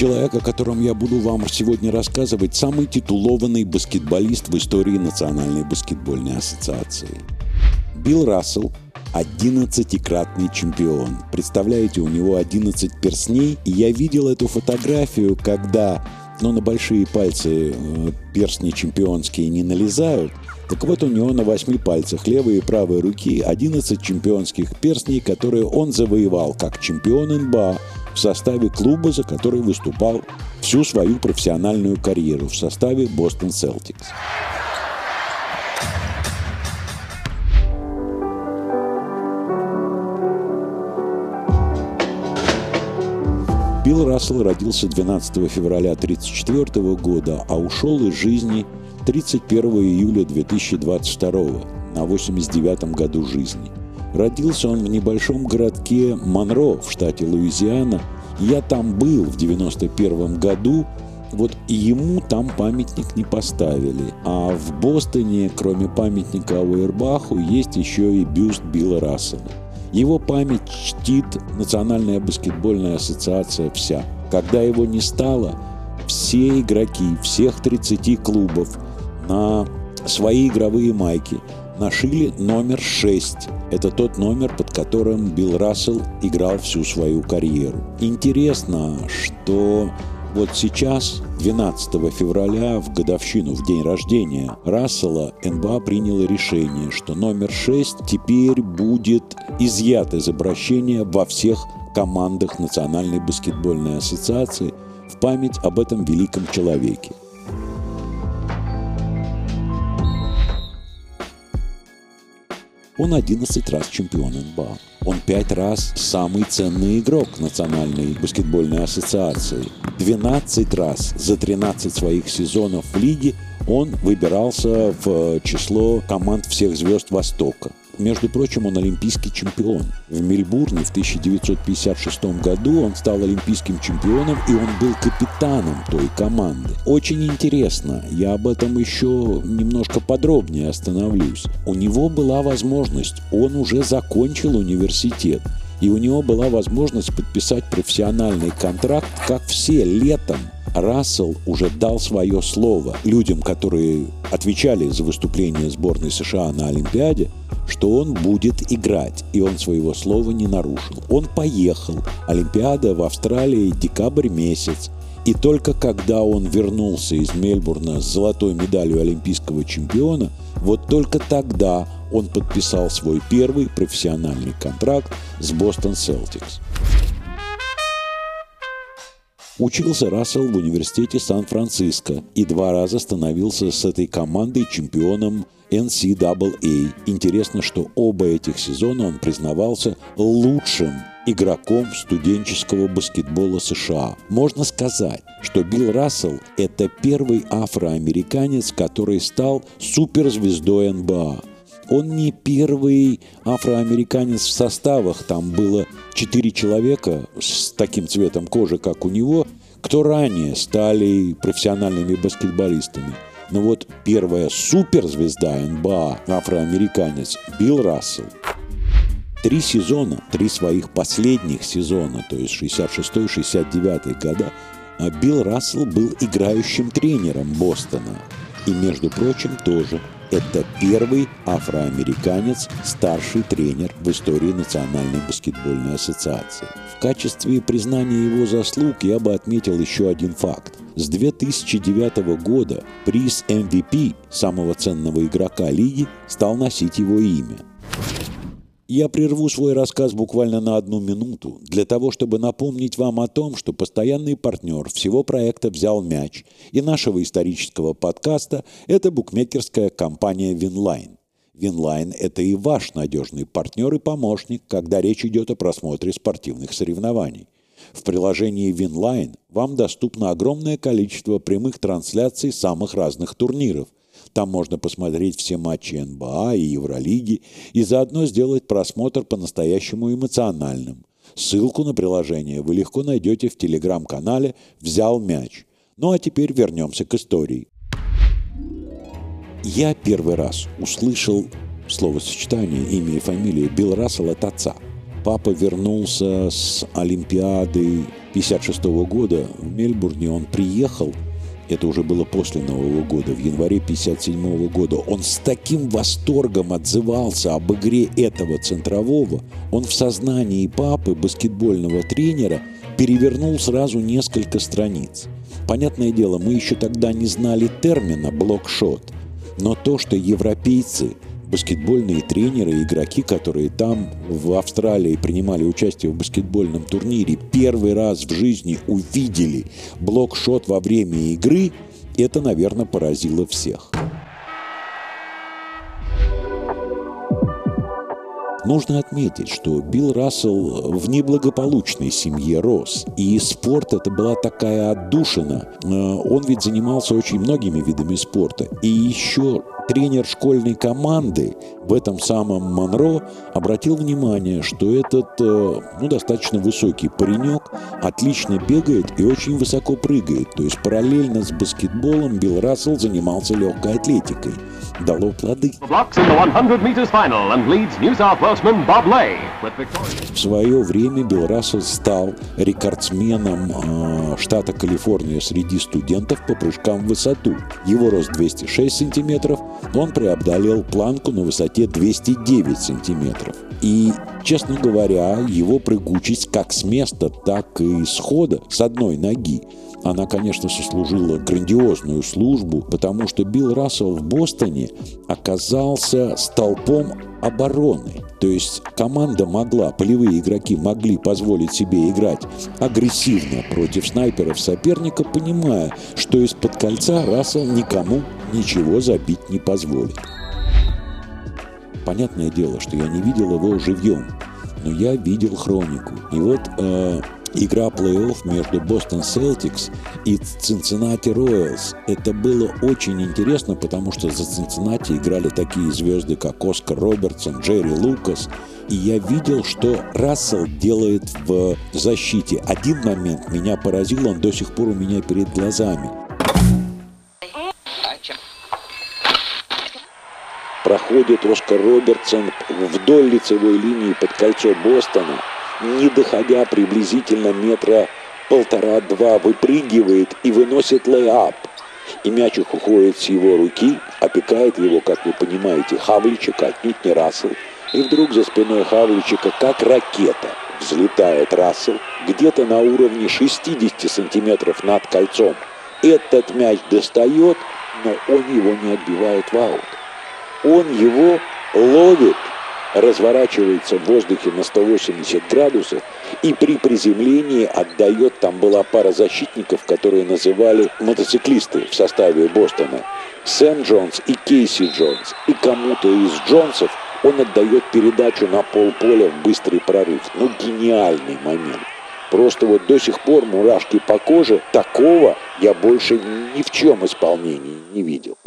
Человек, о котором я буду вам сегодня рассказывать, самый титулованный баскетболист в истории Национальной баскетбольной ассоциации. Билл Рассел – 11-кратный чемпион. Представляете, у него 11 перстней. И я видел эту фотографию, когда ну, на большие пальцы э, перстни чемпионские не налезают. Так вот, у него на восьми пальцах левой и правой руки 11 чемпионских перстней, которые он завоевал как чемпион НБА в составе клуба, за который выступал всю свою профессиональную карьеру в составе Бостон Селтикс. Билл Рассел родился 12 февраля 1934 года, а ушел из жизни 31 июля 2022 на 89 году жизни – Родился он в небольшом городке Монро в штате Луизиана. Я там был в 91 году, вот ему там памятник не поставили. А в Бостоне, кроме памятника Ауэрбаху, есть еще и бюст Билла Рассела. Его память чтит Национальная баскетбольная ассоциация вся. Когда его не стало, все игроки всех 30 клубов на свои игровые майки нашили номер 6 это тот номер, под которым Билл Рассел играл всю свою карьеру. Интересно, что вот сейчас, 12 февраля, в годовщину, в день рождения Рассела, НБА приняла решение, что номер 6 теперь будет изъят из обращения во всех командах Национальной баскетбольной ассоциации в память об этом великом человеке. Он 11 раз чемпион НБА. Он 5 раз самый ценный игрок Национальной баскетбольной ассоциации. 12 раз за 13 своих сезонов в лиге он выбирался в число команд всех звезд Востока. Между прочим, он олимпийский чемпион. В Мельбурне в 1956 году он стал олимпийским чемпионом, и он был капитаном той команды. Очень интересно, я об этом еще немножко подробнее остановлюсь. У него была возможность, он уже закончил университет, и у него была возможность подписать профессиональный контракт, как все, летом Рассел уже дал свое слово людям, которые отвечали за выступление сборной США на Олимпиаде, что он будет играть, и он своего слова не нарушил. Он поехал. Олимпиада в Австралии, декабрь месяц. И только когда он вернулся из Мельбурна с золотой медалью олимпийского чемпиона, вот только тогда он подписал свой первый профессиональный контракт с Бостон Селтикс. Учился Рассел в университете Сан-Франциско и два раза становился с этой командой чемпионом NCAA. Интересно, что оба этих сезона он признавался лучшим игроком студенческого баскетбола США. Можно сказать, что Билл Рассел – это первый афроамериканец, который стал суперзвездой НБА. Он не первый афроамериканец в составах, там было четыре человека с таким цветом кожи, как у него, кто ранее стали профессиональными баскетболистами. Но вот первая суперзвезда НБА, афроамериканец Билл Рассел, три сезона, три своих последних сезона, то есть 66-69 года, а Билл Рассел был играющим тренером Бостона. И, между прочим, тоже это первый афроамериканец, старший тренер в истории Национальной баскетбольной ассоциации. В качестве признания его заслуг я бы отметил еще один факт. С 2009 года приз MVP, самого ценного игрока лиги, стал носить его имя. Я прерву свой рассказ буквально на одну минуту, для того, чтобы напомнить вам о том, что постоянный партнер всего проекта «Взял мяч» и нашего исторического подкаста – это букмекерская компания «Winline». Winline – это и ваш надежный партнер и помощник, когда речь идет о просмотре спортивных соревнований. В приложении Winline вам доступно огромное количество прямых трансляций самых разных турниров – там можно посмотреть все матчи НБА и Евролиги и заодно сделать просмотр по-настоящему эмоциональным. Ссылку на приложение вы легко найдете в телеграм-канале «Взял мяч». Ну а теперь вернемся к истории. Я первый раз услышал словосочетание имя и фамилия Билл Рассел от отца. папа вернулся с Олимпиады 56 года в Мельбурне, он приехал, это уже было после Нового года, в январе 57 года, он с таким восторгом отзывался об игре этого центрового, он в сознании папы, баскетбольного тренера, перевернул сразу несколько страниц. Понятное дело, мы еще тогда не знали термина «блокшот», но то, что европейцы – баскетбольные тренеры, игроки, которые там в Австралии принимали участие в баскетбольном турнире, первый раз в жизни увидели блокшот во время игры, это, наверное, поразило всех. Нужно отметить, что Билл Рассел в неблагополучной семье рос, и спорт это была такая отдушина. Э, он ведь занимался очень многими видами спорта. И еще тренер школьной команды в этом самом Монро обратил внимание, что этот э, ну, достаточно высокий паренек отлично бегает и очень высоко прыгает. То есть параллельно с баскетболом Билл Рассел занимался легкой атлетикой. Дало плоды. В свое время Билл Рассел стал рекордсменом э, штата Калифорния среди студентов по прыжкам в высоту. Его рост 206 сантиметров, он преодолел планку на высоте 209 сантиметров. И, честно говоря, его прыгучесть как с места, так и с хода с одной ноги она, конечно, сослужила грандиозную службу, потому что Билл Рассел в Бостоне оказался столпом обороны. То есть команда могла, полевые игроки могли позволить себе играть агрессивно против снайперов соперника, понимая, что из-под кольца Рассел никому ничего забить не позволит. Понятное дело, что я не видел его живьем, но я видел хронику. И вот э, игра плей-офф между Бостон Селтикс и Цинциннати Роялс. Это было очень интересно, потому что за Цинциннати играли такие звезды, как Оскар Робертсон, Джерри Лукас. И я видел, что Рассел делает в защите. Один момент меня поразил, он до сих пор у меня перед глазами. Проходит Оскар Робертсон вдоль лицевой линии под кольцо Бостона – не доходя приблизительно метра полтора-два, выпрыгивает и выносит лейап. И мячик уходит с его руки, опекает его, как вы понимаете, Хавличек, отнюдь не Рассел. И вдруг за спиной Хавличика, как ракета, взлетает Рассел где-то на уровне 60 сантиметров над кольцом. Этот мяч достает, но он его не отбивает в аут. Он его ловит разворачивается в воздухе на 180 градусов и при приземлении отдает, там была пара защитников, которые называли мотоциклисты в составе Бостона, Сэм Джонс и Кейси Джонс. И кому-то из Джонсов он отдает передачу на полполя в быстрый прорыв. Ну, гениальный момент. Просто вот до сих пор мурашки по коже такого я больше ни в чем исполнении не видел.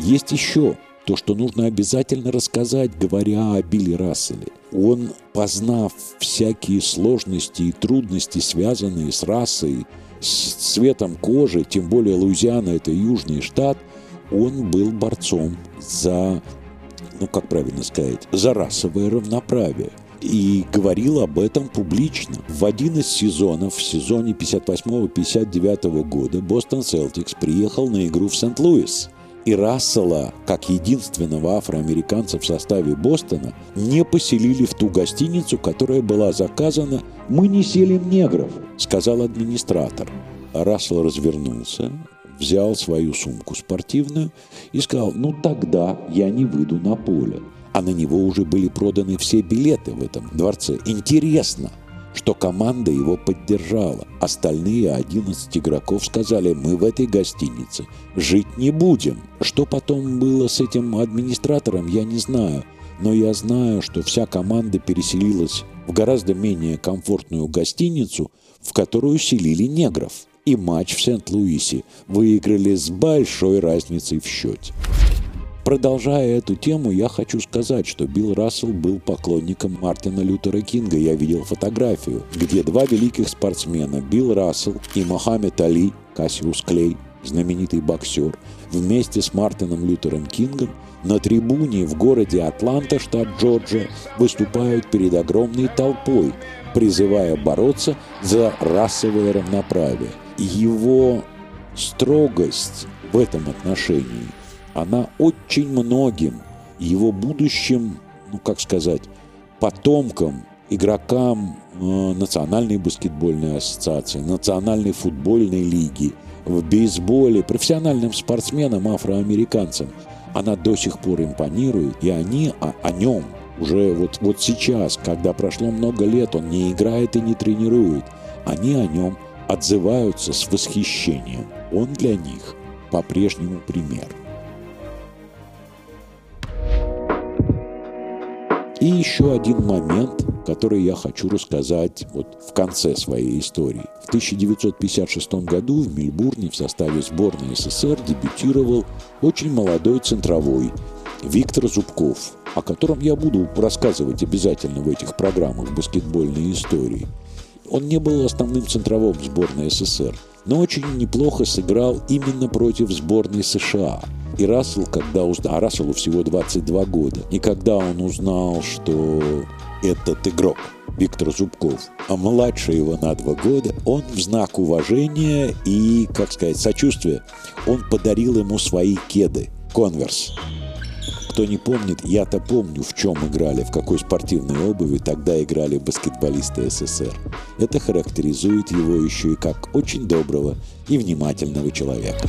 Есть еще то, что нужно обязательно рассказать, говоря о Билли Расселе. Он, познав всякие сложности и трудности, связанные с расой, с цветом кожи, тем более Луизиана – это южный штат, он был борцом за, ну как правильно сказать, за расовое равноправие и говорил об этом публично. В один из сезонов, в сезоне 58-59 года, Бостон Селтикс приехал на игру в Сент-Луис – и Рассела, как единственного афроамериканца в составе Бостона, не поселили в ту гостиницу, которая была заказана «Мы не селим негров», — сказал администратор. Рассел развернулся, взял свою сумку спортивную и сказал, ну тогда я не выйду на поле. А на него уже были проданы все билеты в этом дворце. Интересно, что команда его поддержала. Остальные 11 игроков сказали, мы в этой гостинице жить не будем. Что потом было с этим администратором, я не знаю. Но я знаю, что вся команда переселилась в гораздо менее комфортную гостиницу, в которую селили негров. И матч в Сент-Луисе выиграли с большой разницей в счете. Продолжая эту тему, я хочу сказать, что Билл Рассел был поклонником Мартина Лютера Кинга. Я видел фотографию, где два великих спортсмена, Билл Рассел и Мохаммед Али, Кассиус Клей, знаменитый боксер, вместе с Мартином Лютером Кингом на трибуне в городе Атланта, штат Джорджия, выступают перед огромной толпой, призывая бороться за расовое равноправие. Его строгость в этом отношении, она очень многим его будущим, ну как сказать, потомкам, игрокам э, Национальной баскетбольной ассоциации, Национальной футбольной лиги, в бейсболе, профессиональным спортсменам, афроамериканцам, она до сих пор импонирует, и они о, о нем уже вот, вот сейчас, когда прошло много лет, он не играет и не тренирует, они о нем отзываются с восхищением. Он для них по-прежнему пример. И еще один момент, который я хочу рассказать вот в конце своей истории. В 1956 году в Мельбурне в составе сборной СССР дебютировал очень молодой центровой Виктор Зубков, о котором я буду рассказывать обязательно в этих программах баскетбольной истории. Он не был основным центровым сборной СССР, но очень неплохо сыграл именно против сборной США – и Рассел, когда узнал, а Расселу всего 22 года, и когда он узнал, что этот игрок, Виктор Зубков, а младше его на два года, он в знак уважения и, как сказать, сочувствия, он подарил ему свои кеды, конверс. Кто не помнит, я-то помню, в чем играли, в какой спортивной обуви тогда играли баскетболисты СССР. Это характеризует его еще и как очень доброго и внимательного человека.